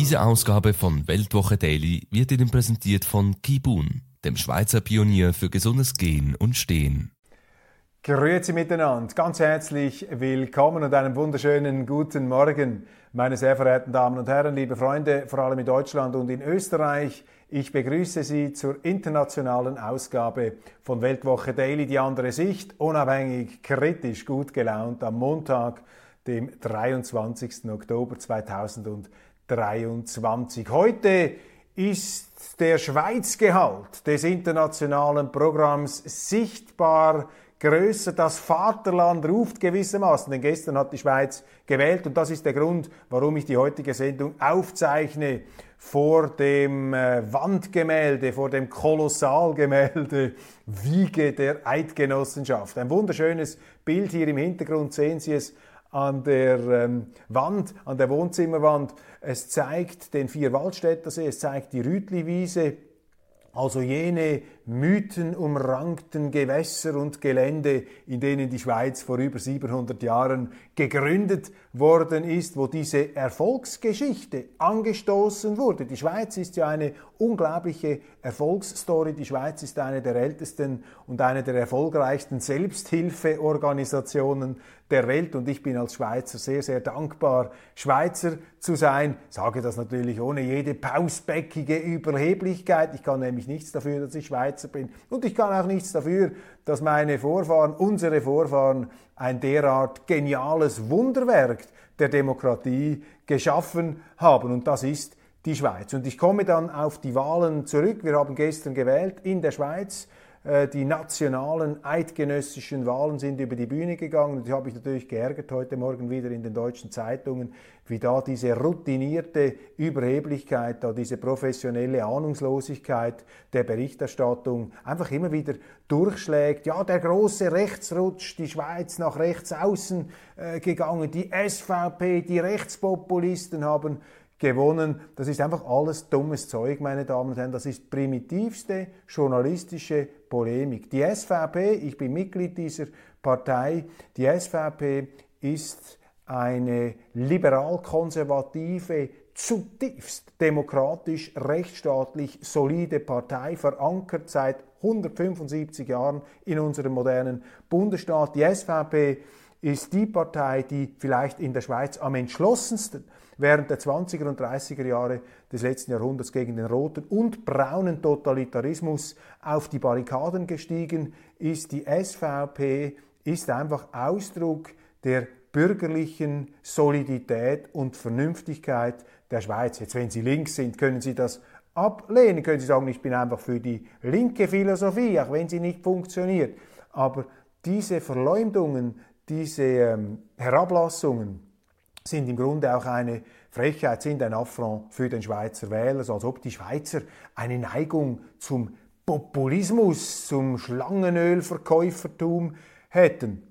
Diese Ausgabe von Weltwoche Daily wird Ihnen präsentiert von Kibun, dem Schweizer Pionier für gesundes Gehen und Stehen. Grüezi miteinander, ganz herzlich willkommen und einen wunderschönen guten Morgen, meine sehr verehrten Damen und Herren, liebe Freunde, vor allem in Deutschland und in Österreich. Ich begrüße Sie zur internationalen Ausgabe von Weltwoche Daily, die andere Sicht, unabhängig, kritisch, gut gelaunt am Montag, dem 23. Oktober 2023. Heute ist der Schweizgehalt des internationalen Programms sichtbar größer. Das Vaterland ruft gewissermaßen, denn gestern hat die Schweiz gewählt und das ist der Grund, warum ich die heutige Sendung aufzeichne vor dem äh, Wandgemälde, vor dem Kolossalgemälde Wiege der Eidgenossenschaft. Ein wunderschönes Bild hier im Hintergrund, sehen Sie es an der ähm, Wand, an der Wohnzimmerwand. Es zeigt den Vierwaldstättersee, es zeigt die Rütliwiese, also jene mythenumrankten Gewässer und Gelände, in denen die Schweiz vor über 700 Jahren gegründet worden ist, wo diese Erfolgsgeschichte angestoßen wurde. Die Schweiz ist ja eine unglaubliche Erfolgsstory. Die Schweiz ist eine der ältesten und eine der erfolgreichsten Selbsthilfeorganisationen der Welt und ich bin als Schweizer sehr, sehr dankbar, Schweizer zu sein. Ich sage das natürlich ohne jede pausbäckige Überheblichkeit. Ich kann nämlich nichts dafür, dass ich Schweizer bin. Und ich kann auch nichts dafür, dass meine Vorfahren, unsere Vorfahren, ein derart geniales Wunderwerk der Demokratie geschaffen haben. Und das ist die Schweiz. Und ich komme dann auf die Wahlen zurück. Wir haben gestern gewählt in der Schweiz. Äh, die nationalen eidgenössischen Wahlen sind über die Bühne gegangen und ich habe mich natürlich geärgert heute Morgen wieder in den deutschen Zeitungen, wie da diese routinierte Überheblichkeit, da diese professionelle Ahnungslosigkeit der Berichterstattung einfach immer wieder durchschlägt. Ja, der große Rechtsrutsch, die Schweiz nach rechts außen äh, gegangen, die SVP, die Rechtspopulisten haben gewonnen. Das ist einfach alles dummes Zeug, meine Damen und Herren. Das ist primitivste journalistische Polemik. Die SVP, ich bin Mitglied dieser Partei, die SVP ist eine liberal-konservative, zutiefst demokratisch, rechtsstaatlich solide Partei, verankert seit 175 Jahren in unserem modernen Bundesstaat. Die SVP ist die Partei, die vielleicht in der Schweiz am entschlossensten während der 20er und 30er Jahre des letzten Jahrhunderts gegen den roten und braunen Totalitarismus auf die Barrikaden gestiegen ist. Die SVP ist einfach Ausdruck der bürgerlichen Solidität und Vernünftigkeit der Schweiz. Jetzt, wenn Sie links sind, können Sie das ablehnen, können Sie sagen, ich bin einfach für die linke Philosophie, auch wenn sie nicht funktioniert. Aber diese Verleumdungen, diese ähm, Herablassungen, sind im Grunde auch eine Frechheit, sind ein Affront für den Schweizer Wähler, also als ob die Schweizer eine Neigung zum Populismus, zum Schlangenölverkäufertum hätten.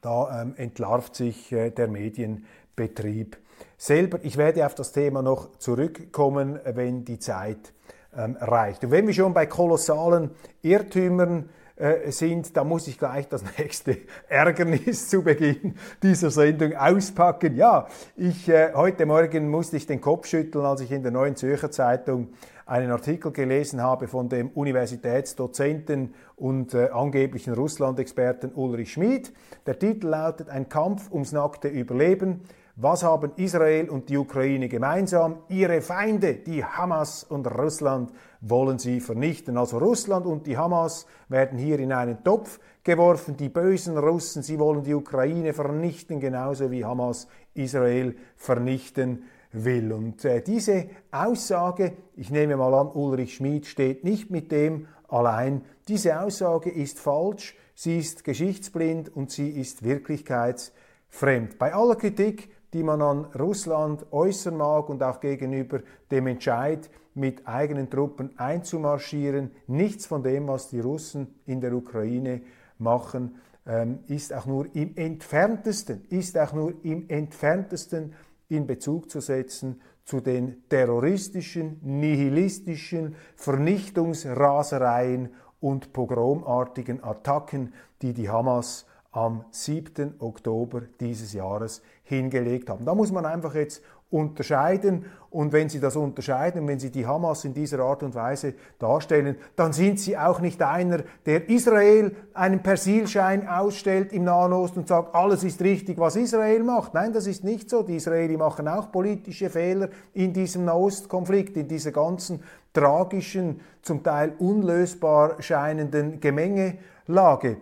Da ähm, entlarvt sich äh, der Medienbetrieb selber. Ich werde auf das Thema noch zurückkommen, wenn die Zeit ähm, reicht. Und wenn wir schon bei kolossalen Irrtümern äh, sind, da muss ich gleich das nächste Ärgernis zu Beginn dieser Sendung auspacken. Ja, ich, äh, heute Morgen musste ich den Kopf schütteln, als ich in der Neuen Zürcher Zeitung einen Artikel gelesen habe von dem Universitätsdozenten und äh, angeblichen Russland-Experten Ulrich Schmid. Der Titel lautet Ein Kampf ums nackte Überleben. Was haben Israel und die Ukraine gemeinsam? Ihre Feinde, die Hamas und Russland, wollen sie vernichten. Also Russland und die Hamas werden hier in einen Topf geworfen. Die bösen Russen, sie wollen die Ukraine vernichten, genauso wie Hamas Israel vernichten will. Und äh, diese Aussage, ich nehme mal an, Ulrich Schmid steht nicht mit dem allein. Diese Aussage ist falsch, sie ist geschichtsblind und sie ist wirklichkeitsfremd. Bei aller Kritik die man an Russland äußern mag und auch gegenüber dem Entscheid, mit eigenen Truppen einzumarschieren. Nichts von dem, was die Russen in der Ukraine machen, ähm, ist auch nur im entferntesten, ist auch nur im entferntesten in Bezug zu setzen zu den terroristischen, nihilistischen Vernichtungsrasereien und pogromartigen Attacken, die die Hamas am 7. Oktober dieses Jahres hingelegt haben. Da muss man einfach jetzt unterscheiden. Und wenn Sie das unterscheiden, wenn Sie die Hamas in dieser Art und Weise darstellen, dann sind Sie auch nicht einer, der Israel einen Persilschein ausstellt im Nahen Osten und sagt, alles ist richtig, was Israel macht. Nein, das ist nicht so. Die Israeli machen auch politische Fehler in diesem Nahostkonflikt, in dieser ganzen tragischen, zum Teil unlösbar scheinenden Gemengelage.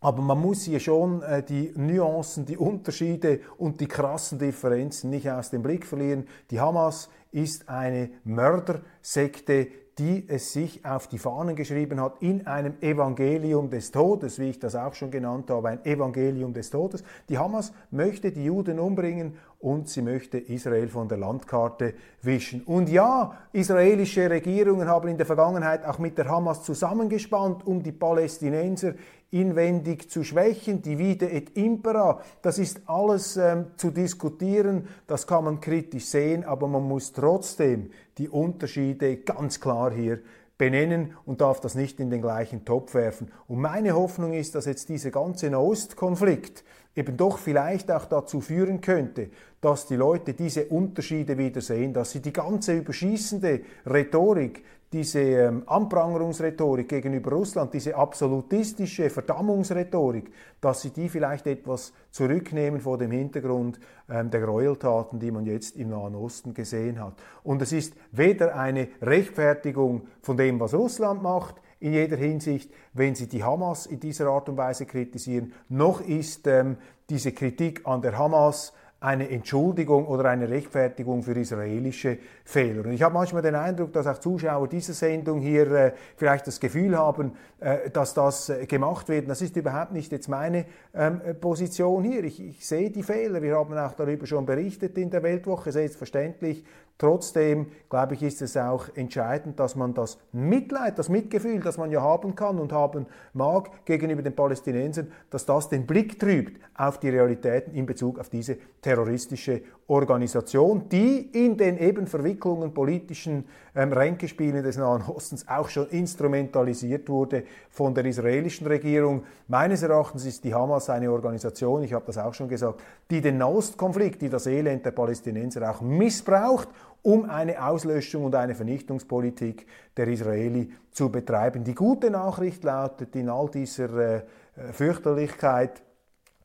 Aber man muss hier schon äh, die Nuancen, die Unterschiede und die krassen Differenzen nicht aus dem Blick verlieren. Die Hamas ist eine Mördersekte, die es sich auf die Fahnen geschrieben hat in einem Evangelium des Todes, wie ich das auch schon genannt habe, ein Evangelium des Todes. Die Hamas möchte die Juden umbringen und sie möchte Israel von der Landkarte wischen. Und ja, israelische Regierungen haben in der Vergangenheit auch mit der Hamas zusammengespannt, um die Palästinenser inwendig zu schwächen, die Vide et Impera, das ist alles ähm, zu diskutieren, das kann man kritisch sehen, aber man muss trotzdem die Unterschiede ganz klar hier benennen und darf das nicht in den gleichen Topf werfen. Und meine Hoffnung ist, dass jetzt dieser ganze Nahostkonflikt eben doch vielleicht auch dazu führen könnte, dass die Leute diese Unterschiede wieder sehen, dass sie die ganze überschießende Rhetorik, diese ähm, Anprangerungsrhetorik gegenüber Russland, diese absolutistische Verdammungsrhetorik, dass sie die vielleicht etwas zurücknehmen vor dem Hintergrund ähm, der Gräueltaten, die man jetzt im Nahen Osten gesehen hat. Und es ist weder eine Rechtfertigung von dem, was Russland macht, in jeder Hinsicht, wenn sie die Hamas in dieser Art und Weise kritisieren, noch ist ähm, diese Kritik an der Hamas eine Entschuldigung oder eine Rechtfertigung für israelische Fehler. Und ich habe manchmal den Eindruck, dass auch Zuschauer dieser Sendung hier äh, vielleicht das Gefühl haben, äh, dass das äh, gemacht wird. Das ist überhaupt nicht jetzt meine ähm, Position hier. Ich, ich, sehe die Fehler. Wir haben auch darüber schon berichtet in der Weltwoche. Selbstverständlich Trotzdem, glaube ich, ist es auch entscheidend, dass man das Mitleid, das Mitgefühl, das man ja haben kann und haben mag gegenüber den Palästinensern, dass das den Blick trübt auf die Realitäten in Bezug auf diese terroristische Organisation, die in den eben Verwicklungen politischen ähm, Ränkespielen des Nahen Ostens auch schon instrumentalisiert wurde von der israelischen Regierung. Meines Erachtens ist die Hamas eine Organisation, ich habe das auch schon gesagt, die den Nahostkonflikt, die das Elend der Palästinenser auch missbraucht um eine Auslöschung und eine Vernichtungspolitik der Israeli zu betreiben. Die gute Nachricht lautet in all dieser äh, Fürchterlichkeit,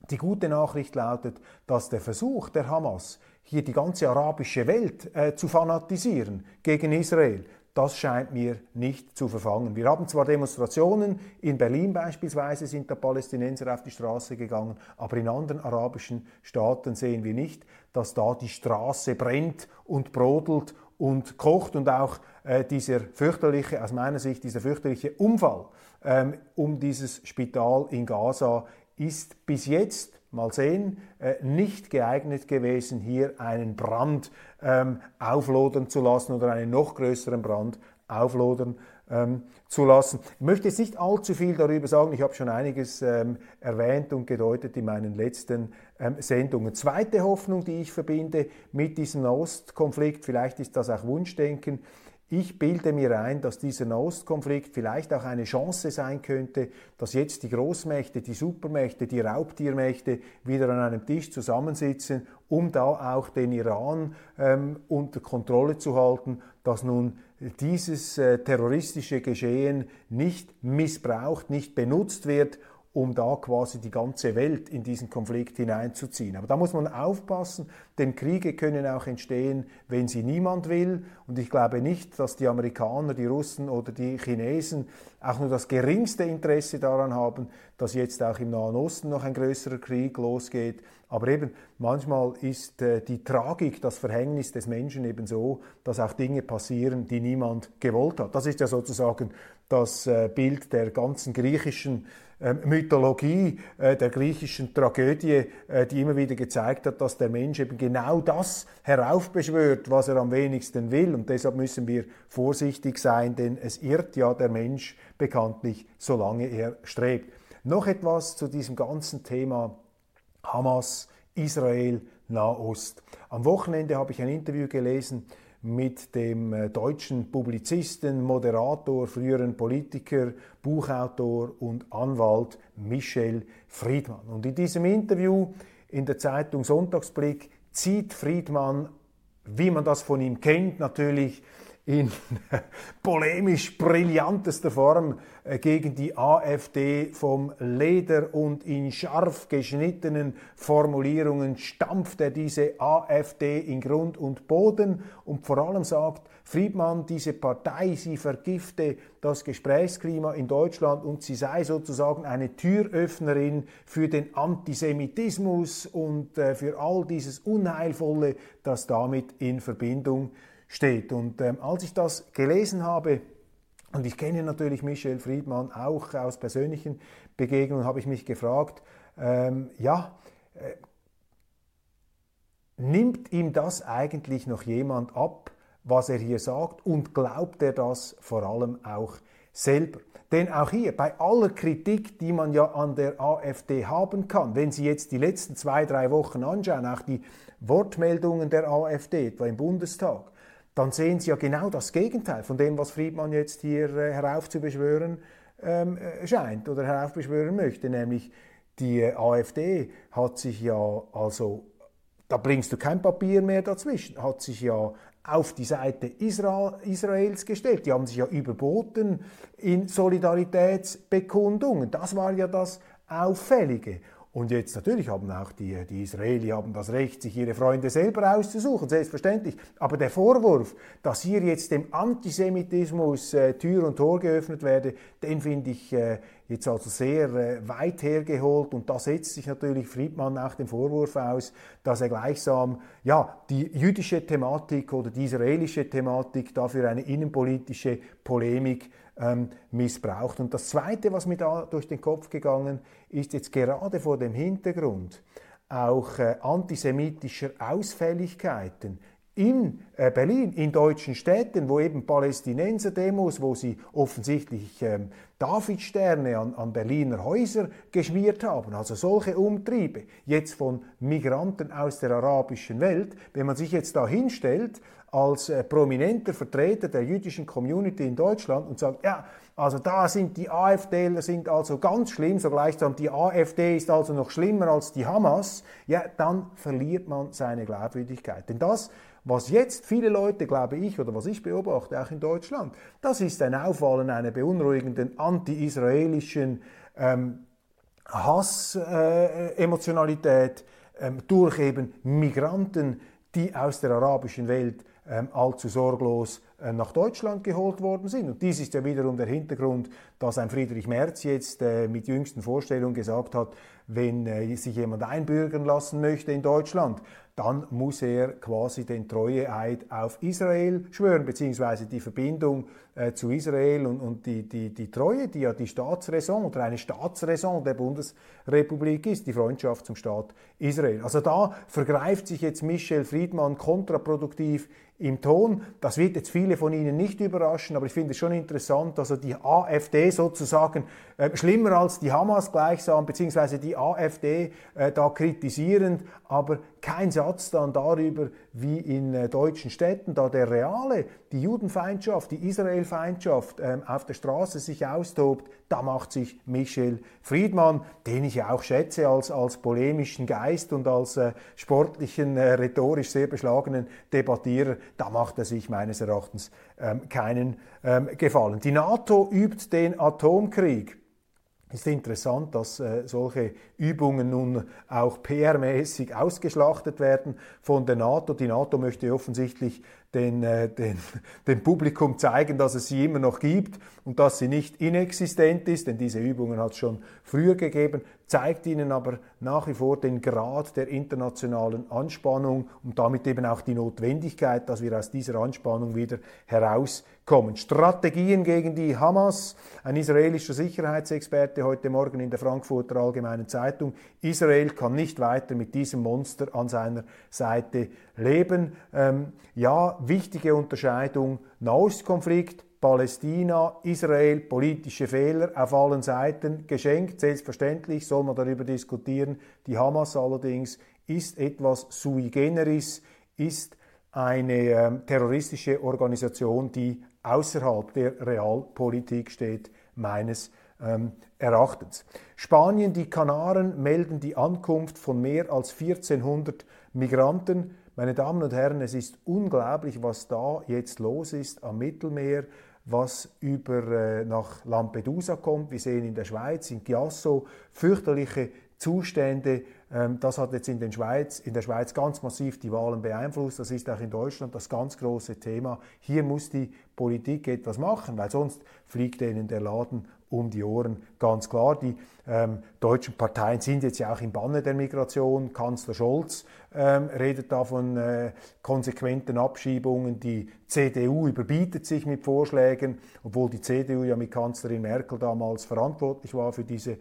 die gute Nachricht lautet, dass der Versuch der Hamas, hier die ganze arabische Welt äh, zu fanatisieren gegen Israel, das scheint mir nicht zu verfangen. Wir haben zwar Demonstrationen, in Berlin beispielsweise sind da Palästinenser auf die Straße gegangen, aber in anderen arabischen Staaten sehen wir nicht, dass da die Straße brennt und brodelt und kocht und auch äh, dieser fürchterliche, aus meiner Sicht, dieser fürchterliche Unfall ähm, um dieses Spital in Gaza ist bis jetzt mal sehen, äh, nicht geeignet gewesen, hier einen Brand ähm, auflodern zu lassen oder einen noch größeren Brand auflodern ähm, zu lassen. Ich möchte jetzt nicht allzu viel darüber sagen, ich habe schon einiges ähm, erwähnt und gedeutet in meinen letzten Sendungen. Zweite Hoffnung, die ich verbinde mit diesem Ostkonflikt, vielleicht ist das auch Wunschdenken, ich bilde mir ein, dass dieser Nahostkonflikt vielleicht auch eine Chance sein könnte, dass jetzt die Großmächte, die Supermächte, die Raubtiermächte wieder an einem Tisch zusammensitzen, um da auch den Iran ähm, unter Kontrolle zu halten, dass nun dieses äh, terroristische Geschehen nicht missbraucht, nicht benutzt wird, um da quasi die ganze Welt in diesen Konflikt hineinzuziehen. Aber da muss man aufpassen, denn Kriege können auch entstehen, wenn sie niemand will. Und ich glaube nicht, dass die Amerikaner, die Russen oder die Chinesen auch nur das geringste Interesse daran haben, dass jetzt auch im Nahen Osten noch ein größerer Krieg losgeht. Aber eben manchmal ist äh, die Tragik, das Verhängnis des Menschen eben so, dass auch Dinge passieren, die niemand gewollt hat. Das ist ja sozusagen das äh, Bild der ganzen griechischen Mythologie äh, der griechischen Tragödie, äh, die immer wieder gezeigt hat, dass der Mensch eben genau das heraufbeschwört, was er am wenigsten will. Und deshalb müssen wir vorsichtig sein, denn es irrt ja der Mensch bekanntlich, solange er strebt. Noch etwas zu diesem ganzen Thema Hamas, Israel, Nahost. Am Wochenende habe ich ein Interview gelesen mit dem äh, deutschen Publizisten, Moderator, früheren Politiker, Buchautor und Anwalt Michel Friedmann. Und in diesem Interview in der Zeitung Sonntagsblick zieht Friedmann, wie man das von ihm kennt, natürlich in polemisch brillantester Form äh, gegen die AfD vom Leder und in scharf geschnittenen Formulierungen stampft er diese AfD in Grund und Boden und vor allem sagt Friedmann, diese Partei, sie vergifte das Gesprächsklima in Deutschland und sie sei sozusagen eine Türöffnerin für den Antisemitismus und äh, für all dieses Unheilvolle, das damit in Verbindung steht. Und ähm, als ich das gelesen habe, und ich kenne natürlich Michel Friedmann auch aus persönlichen Begegnungen, habe ich mich gefragt, ähm, ja, äh, nimmt ihm das eigentlich noch jemand ab, was er hier sagt, und glaubt er das vor allem auch selber? Denn auch hier, bei aller Kritik, die man ja an der AfD haben kann, wenn Sie jetzt die letzten zwei, drei Wochen anschauen, auch die Wortmeldungen der AfD, etwa im Bundestag, dann sehen Sie ja genau das Gegenteil von dem, was Friedmann jetzt hier äh, heraufzubeschwören ähm, äh, scheint oder heraufbeschwören möchte, nämlich die äh, AfD hat sich ja also, da bringst du kein Papier mehr dazwischen, hat sich ja auf die Seite Israel, Israels gestellt. Die haben sich ja überboten in Solidaritätsbekundungen. Das war ja das Auffällige. Und jetzt natürlich haben auch die, die Israeli haben das Recht, sich ihre Freunde selber auszusuchen, selbstverständlich. Aber der Vorwurf, dass hier jetzt dem Antisemitismus äh, Tür und Tor geöffnet werde, den finde ich äh, jetzt also sehr äh, weit hergeholt. Und da setzt sich natürlich Friedmann auch den Vorwurf aus, dass er gleichsam ja, die jüdische Thematik oder die israelische Thematik dafür eine innenpolitische Polemik ähm, missbraucht. Und das Zweite, was mir da durch den Kopf gegangen ist, jetzt gerade vor dem Hintergrund auch äh, antisemitischer Ausfälligkeiten in äh, Berlin, in deutschen Städten, wo eben Palästinenser-Demos, wo sie offensichtlich ähm, Davidsterne an, an Berliner Häuser geschmiert haben, also solche Umtriebe, jetzt von Migranten aus der arabischen Welt, wenn man sich jetzt da hinstellt als äh, prominenter Vertreter der jüdischen Community in Deutschland und sagt, ja, also da sind die AfDler sind also ganz schlimm, so gleichsam die AfD ist also noch schlimmer als die Hamas, ja, dann verliert man seine Glaubwürdigkeit. Denn das, was jetzt viele Leute, glaube ich, oder was ich beobachte, auch in Deutschland, das ist ein Auffallen einer beunruhigenden anti-israelischen ähm, Hass-Emotionalität äh, ähm, durch eben Migranten, die aus der arabischen Welt ähm, allzu sorglos nach Deutschland geholt worden sind. Und dies ist ja wiederum der Hintergrund, dass ein Friedrich Merz jetzt äh, mit jüngsten Vorstellungen gesagt hat, wenn äh, sich jemand einbürgern lassen möchte in Deutschland, dann muss er quasi den Treueeid auf Israel schwören, beziehungsweise die Verbindung äh, zu Israel und, und die, die, die Treue, die ja die Staatsräson oder eine Staatsräson der Bundesrepublik ist, die Freundschaft zum Staat Israel. Also da vergreift sich jetzt Michel Friedmann kontraproduktiv im Ton. Das wird jetzt viele von Ihnen nicht überraschen, aber ich finde es schon interessant, also die AfD sozusagen äh, schlimmer als die Hamas gleichsam, beziehungsweise die AfD äh, da kritisierend, aber kein Satz dann darüber, wie in äh, deutschen Städten da der reale, die Judenfeindschaft, die Israelfeindschaft ähm, auf der Straße sich austobt, da macht sich Michel Friedmann, den ich auch schätze als, als polemischen Geist und als äh, sportlichen, äh, rhetorisch sehr beschlagenen Debattierer, da macht er sich meines Erachtens ähm, keinen ähm, Gefallen. Die NATO übt den Atomkrieg. Es ist interessant, dass äh, solche Übungen nun auch PR-mäßig ausgeschlachtet werden von der NATO. Die NATO möchte offensichtlich den, äh, den, dem Publikum zeigen, dass es sie immer noch gibt und dass sie nicht inexistent ist, denn diese Übungen hat es schon früher gegeben zeigt Ihnen aber nach wie vor den Grad der internationalen Anspannung und damit eben auch die Notwendigkeit, dass wir aus dieser Anspannung wieder herauskommen. Strategien gegen die Hamas. Ein israelischer Sicherheitsexperte heute Morgen in der Frankfurter Allgemeinen Zeitung. Israel kann nicht weiter mit diesem Monster an seiner Seite leben. Ähm, ja, wichtige Unterscheidung. Nahostkonflikt, Palästina, Israel, politische Fehler auf allen Seiten geschenkt. Selbstverständlich soll man darüber diskutieren. Die Hamas allerdings ist etwas sui generis, ist eine äh, terroristische Organisation, die außerhalb der Realpolitik steht, meines ähm, Erachtens. Spanien, die Kanaren melden die Ankunft von mehr als 1400 Migranten. Meine Damen und Herren, es ist unglaublich, was da jetzt los ist am Mittelmeer was über äh, nach Lampedusa kommt. Wir sehen in der Schweiz, in Chiasso, fürchterliche Zustände. Ähm, das hat jetzt in, den Schweiz, in der Schweiz ganz massiv die Wahlen beeinflusst. Das ist auch in Deutschland das ganz große Thema. Hier muss die Politik etwas machen, weil sonst fliegt ihnen der Laden um die Ohren. Ganz klar, die ähm, deutschen Parteien sind jetzt ja auch im Banne der Migration. Kanzler Scholz ähm, redet da von äh, konsequenten Abschiebungen. Die CDU überbietet sich mit Vorschlägen, obwohl die CDU ja mit Kanzlerin Merkel damals verantwortlich war für diese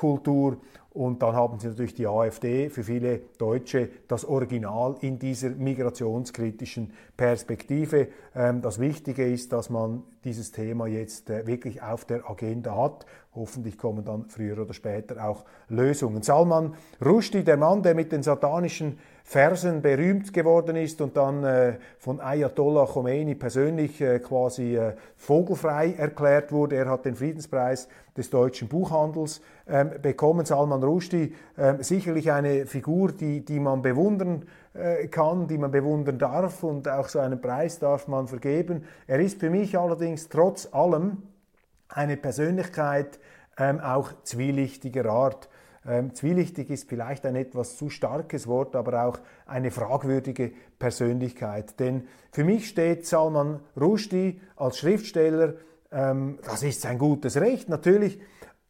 Willkommenskultur. Und dann haben sie natürlich die AfD für viele Deutsche das Original in dieser migrationskritischen Perspektive. Ähm, das Wichtige ist, dass man dieses Thema jetzt äh, wirklich auf der Agenda hat. Hoffentlich kommen dann früher oder später auch Lösungen. Salman Rushdie, der Mann, der mit den satanischen Versen berühmt geworden ist und dann äh, von Ayatollah Khomeini persönlich äh, quasi äh, vogelfrei erklärt wurde. Er hat den Friedenspreis des deutschen Buchhandels ähm, bekommen. Salman Rushdie, ähm, sicherlich eine Figur, die, die man bewundern äh, kann, die man bewundern darf und auch so einen Preis darf man vergeben. Er ist für mich allerdings trotz allem eine Persönlichkeit ähm, auch zwielichtiger Art. Ähm, zwielichtig ist vielleicht ein etwas zu starkes Wort, aber auch eine fragwürdige Persönlichkeit. Denn für mich steht Salman Rushdie als Schriftsteller, ähm, das ist sein gutes Recht natürlich,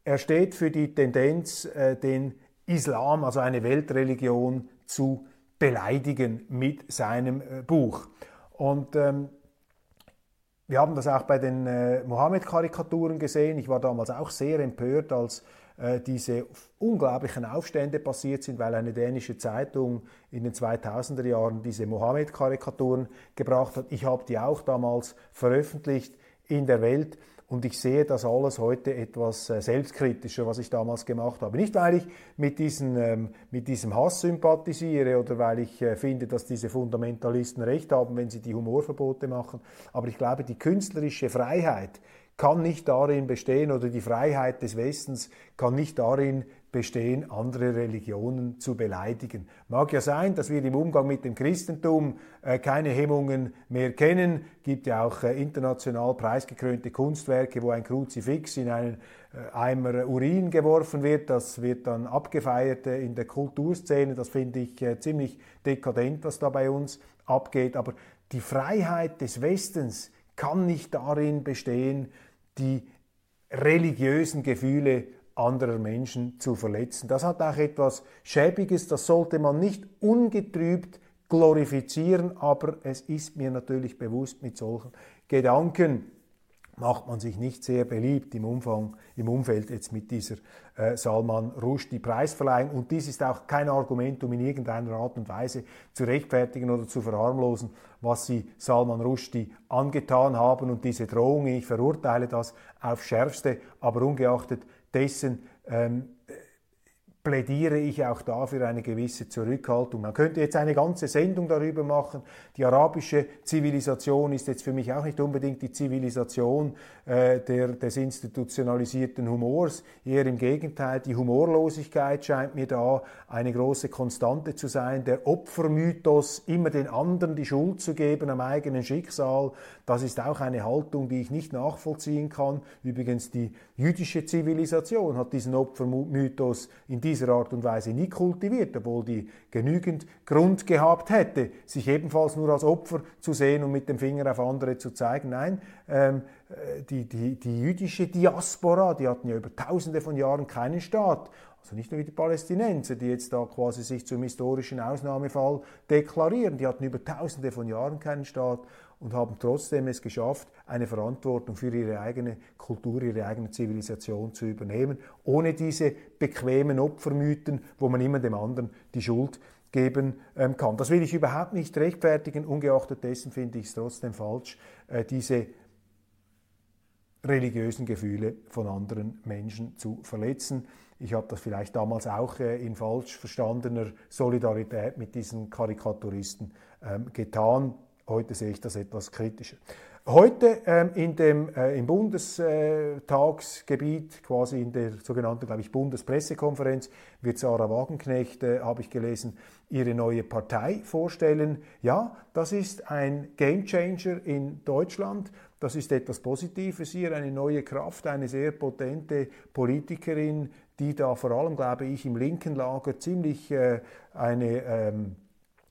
er steht für die Tendenz, äh, den Islam, also eine Weltreligion, zu beleidigen mit seinem äh, Buch. Und ähm, wir haben das auch bei den äh, Mohammed-Karikaturen gesehen. Ich war damals auch sehr empört, als diese unglaublichen Aufstände passiert sind, weil eine dänische Zeitung in den 2000er Jahren diese Mohammed-Karikaturen gebracht hat. Ich habe die auch damals veröffentlicht in der Welt und ich sehe das alles heute etwas äh, selbstkritischer, was ich damals gemacht habe. Nicht, weil ich mit, diesen, ähm, mit diesem Hass sympathisiere oder weil ich äh, finde, dass diese Fundamentalisten recht haben, wenn sie die Humorverbote machen, aber ich glaube, die künstlerische Freiheit, kann nicht darin bestehen oder die Freiheit des Westens kann nicht darin bestehen, andere Religionen zu beleidigen. Mag ja sein, dass wir im Umgang mit dem Christentum äh, keine Hemmungen mehr kennen. Gibt ja auch äh, international preisgekrönte Kunstwerke, wo ein Kruzifix in einen äh, Eimer Urin geworfen wird. Das wird dann abgefeiert äh, in der Kulturszene. Das finde ich äh, ziemlich dekadent, was da bei uns abgeht. Aber die Freiheit des Westens kann nicht darin bestehen, die religiösen Gefühle anderer Menschen zu verletzen. Das hat auch etwas Schäbiges, das sollte man nicht ungetrübt glorifizieren, aber es ist mir natürlich bewusst, mit solchen Gedanken macht man sich nicht sehr beliebt im, Umfang, im Umfeld jetzt mit dieser äh, Salman Rushdie Preisverleihung. Und dies ist auch kein Argument, um in irgendeiner Art und Weise zu rechtfertigen oder zu verharmlosen, was sie Salman Rushdie angetan haben. Und diese Drohungen, ich verurteile das aufs Schärfste, aber ungeachtet dessen ähm, plädiere ich auch dafür eine gewisse Zurückhaltung. Man könnte jetzt eine ganze Sendung darüber machen. Die arabische Zivilisation ist jetzt für mich auch nicht unbedingt die Zivilisation äh, der, des institutionalisierten Humors. Eher im Gegenteil, die Humorlosigkeit scheint mir da eine große Konstante zu sein. Der Opfermythos, immer den anderen die Schuld zu geben am eigenen Schicksal, das ist auch eine Haltung, die ich nicht nachvollziehen kann. Übrigens, die jüdische Zivilisation hat diesen Opfermythos in dieser Art und Weise nie kultiviert, obwohl die genügend Grund gehabt hätte, sich ebenfalls nur als Opfer zu sehen und mit dem Finger auf andere zu zeigen. Nein, ähm, äh, die, die, die jüdische Diaspora, die hatten ja über tausende von Jahren keinen Staat. Also nicht nur die Palästinenser, die jetzt da quasi sich zum historischen Ausnahmefall deklarieren. Die hatten über tausende von Jahren keinen Staat und haben trotzdem es geschafft, eine Verantwortung für ihre eigene Kultur, ihre eigene Zivilisation zu übernehmen, ohne diese bequemen Opfermythen, wo man immer dem anderen die Schuld geben ähm, kann. Das will ich überhaupt nicht rechtfertigen, ungeachtet dessen finde ich es trotzdem falsch, äh, diese religiösen Gefühle von anderen Menschen zu verletzen. Ich habe das vielleicht damals auch äh, in falsch verstandener Solidarität mit diesen Karikaturisten ähm, getan. Heute sehe ich das etwas kritischer. Heute ähm, in dem, äh, im Bundestagsgebiet, quasi in der sogenannten, glaube ich, Bundespressekonferenz, wird Sarah Wagenknecht, äh, habe ich gelesen, ihre neue Partei vorstellen. Ja, das ist ein Gamechanger in Deutschland. Das ist etwas Positives hier, eine neue Kraft, eine sehr potente Politikerin, die da vor allem, glaube ich, im linken Lager ziemlich äh, eine ähm,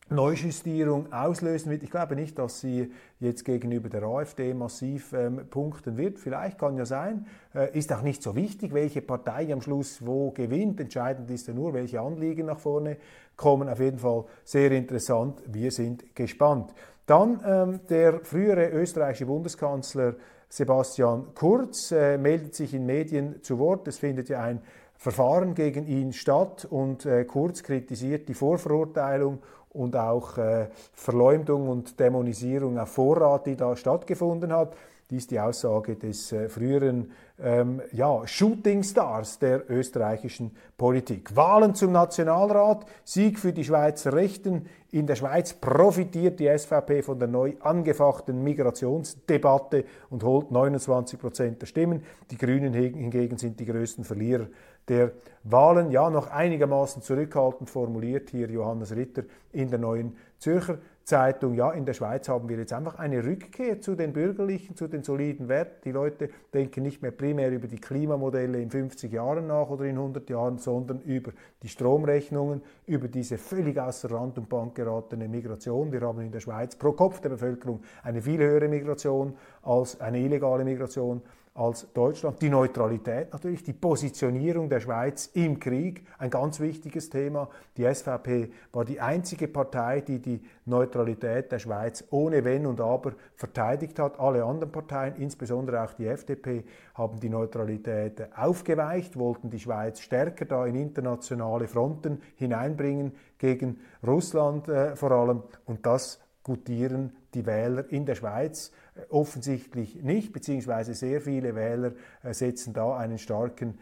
Neujustierung auslösen wird. Ich glaube nicht, dass sie jetzt gegenüber der AfD massiv ähm, punkten wird. Vielleicht kann ja sein. Äh, ist auch nicht so wichtig, welche Partei am Schluss wo gewinnt. Entscheidend ist ja nur, welche Anliegen nach vorne kommen. Auf jeden Fall sehr interessant. Wir sind gespannt. Dann ähm, der frühere österreichische Bundeskanzler Sebastian Kurz äh, meldet sich in Medien zu Wort. Es findet ja ein Verfahren gegen ihn statt und äh, Kurz kritisiert die Vorverurteilung und auch äh, Verleumdung und Dämonisierung auf Vorrat, die da stattgefunden hat. Dies die Aussage des äh, früheren ähm, ja, Shootingstars der österreichischen Politik. Wahlen zum Nationalrat, Sieg für die Schweizer Rechten. In der Schweiz profitiert die SVP von der neu angefachten Migrationsdebatte und holt 29 Prozent der Stimmen. Die Grünen hingegen sind die größten Verlierer der Wahlen. Ja, noch einigermaßen zurückhaltend formuliert hier Johannes Ritter in der neuen Zürcher Zeitung, ja, in der Schweiz haben wir jetzt einfach eine Rückkehr zu den bürgerlichen, zu den soliden Werten. Die Leute denken nicht mehr primär über die Klimamodelle in 50 Jahren nach oder in 100 Jahren, sondern über die Stromrechnungen, über diese völlig außer Rand und Band geratene Migration. Wir haben in der Schweiz pro Kopf der Bevölkerung eine viel höhere Migration als eine illegale Migration als Deutschland. Die Neutralität natürlich, die Positionierung der Schweiz im Krieg, ein ganz wichtiges Thema. Die SVP war die einzige Partei, die die Neutralität der Schweiz ohne Wenn und Aber verteidigt hat. Alle anderen Parteien, insbesondere auch die FDP, haben die Neutralität aufgeweicht, wollten die Schweiz stärker da in internationale Fronten hineinbringen, gegen Russland äh, vor allem. Und das gutieren die Wähler in der Schweiz äh, offensichtlich nicht, beziehungsweise sehr viele Wähler äh, setzen da einen starken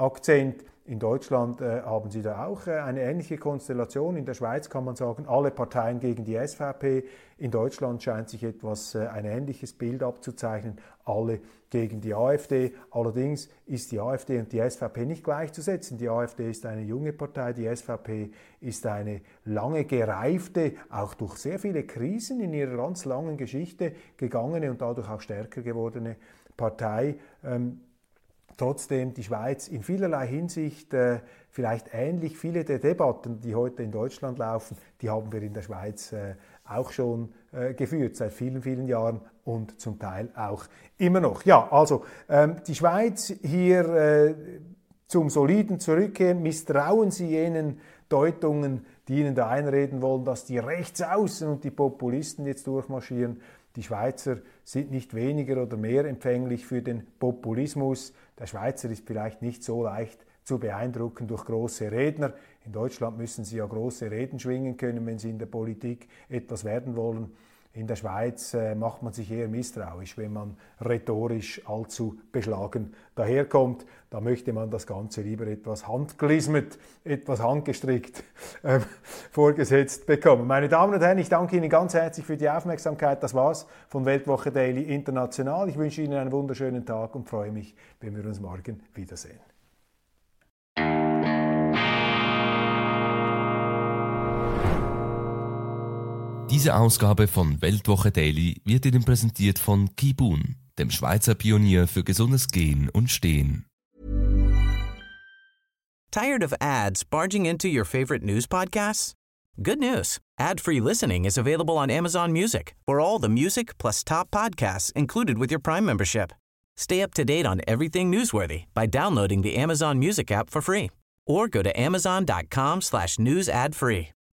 Gegenakzent. In Deutschland äh, haben Sie da auch äh, eine ähnliche Konstellation. In der Schweiz kann man sagen, alle Parteien gegen die SVP. In Deutschland scheint sich etwas äh, ein ähnliches Bild abzuzeichnen. Alle gegen die AfD. Allerdings ist die AfD und die SVP nicht gleichzusetzen. Die AfD ist eine junge Partei, die SVP ist eine lange gereifte, auch durch sehr viele Krisen in ihrer ganz langen Geschichte gegangene und dadurch auch stärker gewordene Partei. Ähm, trotzdem die Schweiz in vielerlei Hinsicht äh, vielleicht ähnlich. Viele der Debatten, die heute in Deutschland laufen, die haben wir in der Schweiz äh, auch schon äh, geführt, seit vielen, vielen Jahren und zum Teil auch immer noch. Ja, also ähm, die Schweiz hier äh, zum Soliden zurückkehren, misstrauen Sie jenen Deutungen, die Ihnen da einreden wollen, dass die Rechtsaußen und die Populisten jetzt durchmarschieren. Die Schweizer sind nicht weniger oder mehr empfänglich für den Populismus. Der Schweizer ist vielleicht nicht so leicht zu beeindrucken durch große Redner. In Deutschland müssen sie ja große Reden schwingen können, wenn sie in der Politik etwas werden wollen. In der Schweiz äh, macht man sich eher misstrauisch, wenn man rhetorisch allzu beschlagen daherkommt. Da möchte man das Ganze lieber etwas handgelismet, etwas handgestrickt äh, vorgesetzt bekommen. Meine Damen und Herren, ich danke Ihnen ganz herzlich für die Aufmerksamkeit. Das war's von Weltwoche Daily International. Ich wünsche Ihnen einen wunderschönen Tag und freue mich, wenn wir uns morgen wiedersehen. Diese Ausgabe von Weltwoche Daily wird Ihnen präsentiert von Kibun, dem Schweizer Pionier für gesundes Gehen und Stehen. Tired of ads barging into your favorite news podcasts? Good news. Ad-free listening is available on Amazon Music for all the music plus top podcasts included with your Prime membership. Stay up to date on everything newsworthy by downloading the Amazon Music app for free or go to amazon.com slash news ad free.